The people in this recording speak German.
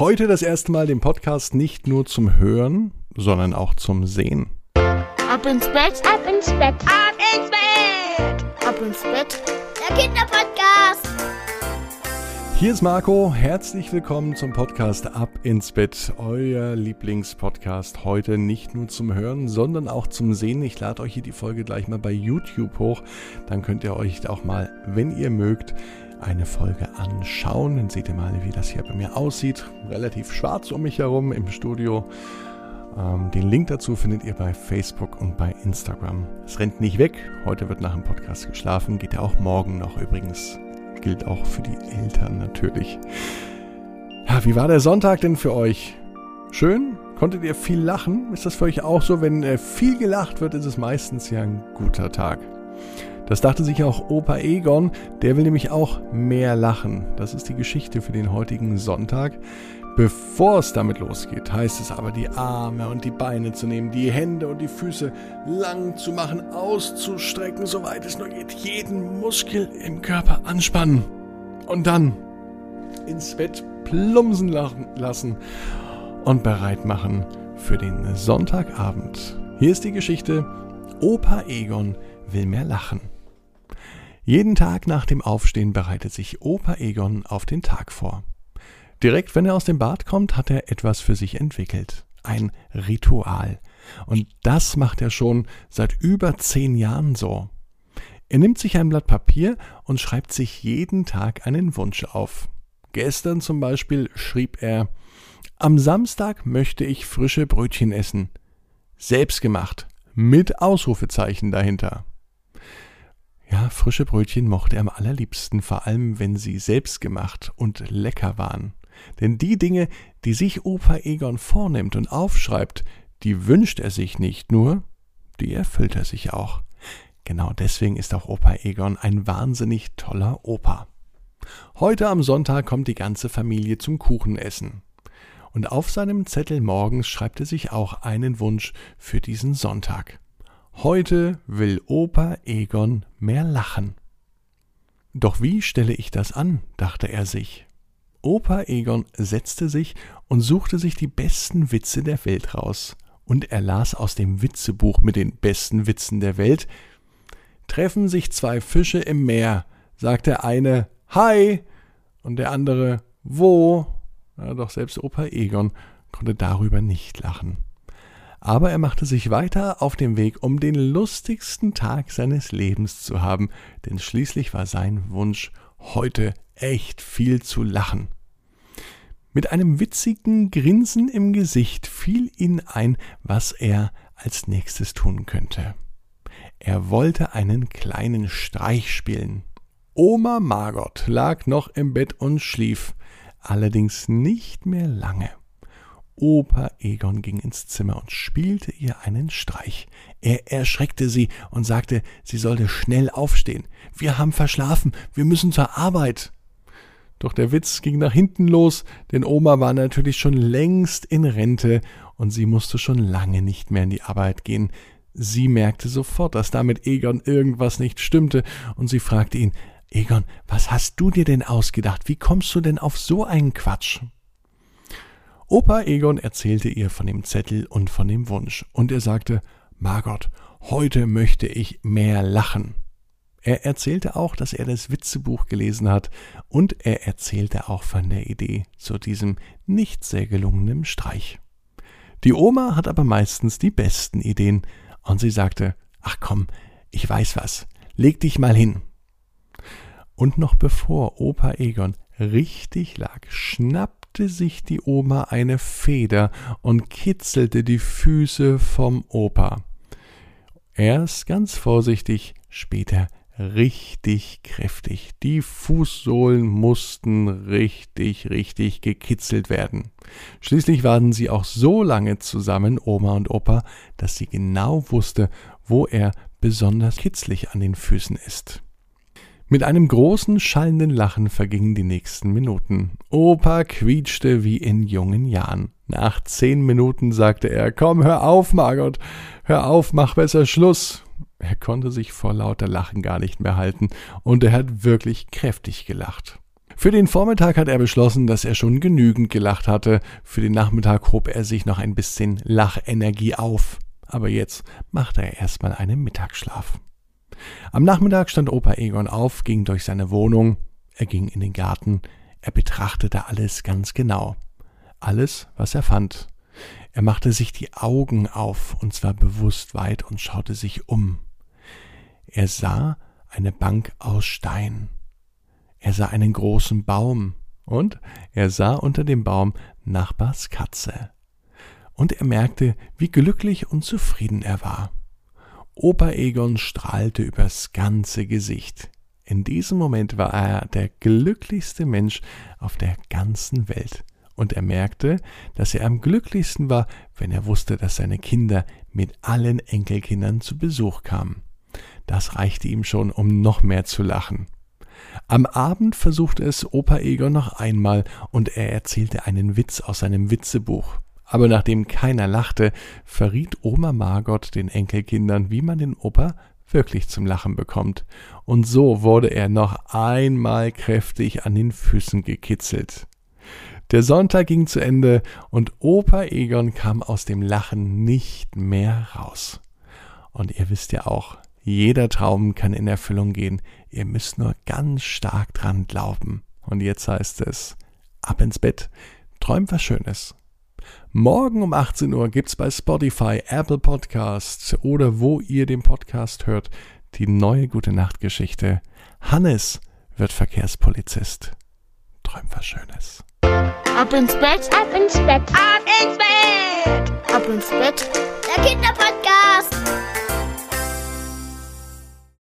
Heute das erste Mal den Podcast nicht nur zum Hören, sondern auch zum Sehen. Ab ins Bett, ab ins Bett, ab ins Bett, ab ins Bett. Der Kinderpodcast. Hier ist Marco, herzlich willkommen zum Podcast Ab ins Bett, euer Lieblingspodcast. Heute nicht nur zum Hören, sondern auch zum Sehen. Ich lade euch hier die Folge gleich mal bei YouTube hoch. Dann könnt ihr euch auch mal, wenn ihr mögt, eine Folge anschauen. Dann seht ihr mal, wie das hier bei mir aussieht. Relativ schwarz um mich herum im Studio. Ähm, den Link dazu findet ihr bei Facebook und bei Instagram. Es rennt nicht weg. Heute wird nach dem Podcast geschlafen. Geht ja auch morgen noch übrigens. Gilt auch für die Eltern natürlich. Ja, wie war der Sonntag denn für euch? Schön? Konntet ihr viel lachen? Ist das für euch auch so? Wenn äh, viel gelacht wird, ist es meistens ja ein guter Tag. Das dachte sich auch Opa Egon, der will nämlich auch mehr lachen. Das ist die Geschichte für den heutigen Sonntag. Bevor es damit losgeht, heißt es aber, die Arme und die Beine zu nehmen, die Hände und die Füße lang zu machen, auszustrecken, soweit es nur geht, jeden Muskel im Körper anspannen und dann ins Bett plumpsen lassen und bereit machen für den Sonntagabend. Hier ist die Geschichte, Opa Egon will mehr lachen. Jeden Tag nach dem Aufstehen bereitet sich Opa Egon auf den Tag vor. Direkt wenn er aus dem Bad kommt, hat er etwas für sich entwickelt. Ein Ritual. Und das macht er schon seit über zehn Jahren so. Er nimmt sich ein Blatt Papier und schreibt sich jeden Tag einen Wunsch auf. Gestern zum Beispiel schrieb er Am Samstag möchte ich frische Brötchen essen. Selbstgemacht. Mit Ausrufezeichen dahinter. Ja, frische Brötchen mochte er am allerliebsten, vor allem wenn sie selbstgemacht und lecker waren. Denn die Dinge, die sich Opa Egon vornimmt und aufschreibt, die wünscht er sich nicht nur, die erfüllt er sich auch. Genau deswegen ist auch Opa Egon ein wahnsinnig toller Opa. Heute am Sonntag kommt die ganze Familie zum Kuchenessen. Und auf seinem Zettel morgens schreibt er sich auch einen Wunsch für diesen Sonntag. Heute will Opa Egon mehr lachen. Doch wie stelle ich das an? dachte er sich. Opa Egon setzte sich und suchte sich die besten Witze der Welt raus. Und er las aus dem Witzebuch mit den besten Witzen der Welt. Treffen sich zwei Fische im Meer, sagt der eine Hi und der andere Wo? Ja, doch selbst Opa Egon konnte darüber nicht lachen aber er machte sich weiter auf den Weg, um den lustigsten Tag seines Lebens zu haben, denn schließlich war sein Wunsch, heute echt viel zu lachen. Mit einem witzigen Grinsen im Gesicht fiel ihm ein, was er als nächstes tun könnte. Er wollte einen kleinen Streich spielen. Oma Margot lag noch im Bett und schlief, allerdings nicht mehr lange. Opa Egon ging ins Zimmer und spielte ihr einen Streich. Er erschreckte sie und sagte, sie sollte schnell aufstehen. Wir haben verschlafen, wir müssen zur Arbeit. Doch der Witz ging nach hinten los, denn Oma war natürlich schon längst in Rente und sie musste schon lange nicht mehr in die Arbeit gehen. Sie merkte sofort, dass da mit Egon irgendwas nicht stimmte, und sie fragte ihn Egon, was hast du dir denn ausgedacht? Wie kommst du denn auf so einen Quatsch? Opa Egon erzählte ihr von dem Zettel und von dem Wunsch, und er sagte Margot, heute möchte ich mehr lachen. Er erzählte auch, dass er das Witzebuch gelesen hat, und er erzählte auch von der Idee zu diesem nicht sehr gelungenen Streich. Die Oma hat aber meistens die besten Ideen, und sie sagte Ach komm, ich weiß was, leg dich mal hin. Und noch bevor Opa Egon richtig lag, schnapp schnappte sich die Oma eine Feder und kitzelte die Füße vom Opa. Erst ganz vorsichtig, später richtig kräftig. Die Fußsohlen mussten richtig, richtig gekitzelt werden. Schließlich waren sie auch so lange zusammen, Oma und Opa, dass sie genau wusste, wo er besonders kitzlig an den Füßen ist. Mit einem großen, schallenden Lachen vergingen die nächsten Minuten. Opa quietschte wie in jungen Jahren. Nach zehn Minuten sagte er, komm, hör auf, Margot, hör auf, mach besser Schluss. Er konnte sich vor lauter Lachen gar nicht mehr halten, und er hat wirklich kräftig gelacht. Für den Vormittag hat er beschlossen, dass er schon genügend gelacht hatte. Für den Nachmittag hob er sich noch ein bisschen Lachenergie auf. Aber jetzt machte er erstmal einen Mittagsschlaf. Am Nachmittag stand Opa Egon auf, ging durch seine Wohnung, er ging in den Garten, er betrachtete alles ganz genau. Alles, was er fand. Er machte sich die Augen auf, und zwar bewusst weit, und schaute sich um. Er sah eine Bank aus Stein. Er sah einen großen Baum, und er sah unter dem Baum Nachbars Katze. Und er merkte, wie glücklich und zufrieden er war. Opa Egon strahlte übers ganze Gesicht. In diesem Moment war er der glücklichste Mensch auf der ganzen Welt und er merkte, dass er am glücklichsten war, wenn er wusste, dass seine Kinder mit allen Enkelkindern zu Besuch kamen. Das reichte ihm schon, um noch mehr zu lachen. Am Abend versuchte es Opa Egon noch einmal und er erzählte einen Witz aus seinem Witzebuch. Aber nachdem keiner lachte, verriet Oma Margot den Enkelkindern, wie man den Opa wirklich zum Lachen bekommt. Und so wurde er noch einmal kräftig an den Füßen gekitzelt. Der Sonntag ging zu Ende und Opa Egon kam aus dem Lachen nicht mehr raus. Und ihr wisst ja auch, jeder Traum kann in Erfüllung gehen. Ihr müsst nur ganz stark dran glauben. Und jetzt heißt es, ab ins Bett, träumt was Schönes. Morgen um 18 Uhr gibt's bei Spotify, Apple Podcasts oder wo ihr den Podcast hört, die neue Gute Nacht Geschichte. Hannes wird Verkehrspolizist. Träumt was Schönes. Ab ins Bett, Ab ins Bett. Ab ins Bett. ab ins Bett. Der Kinderpodcast.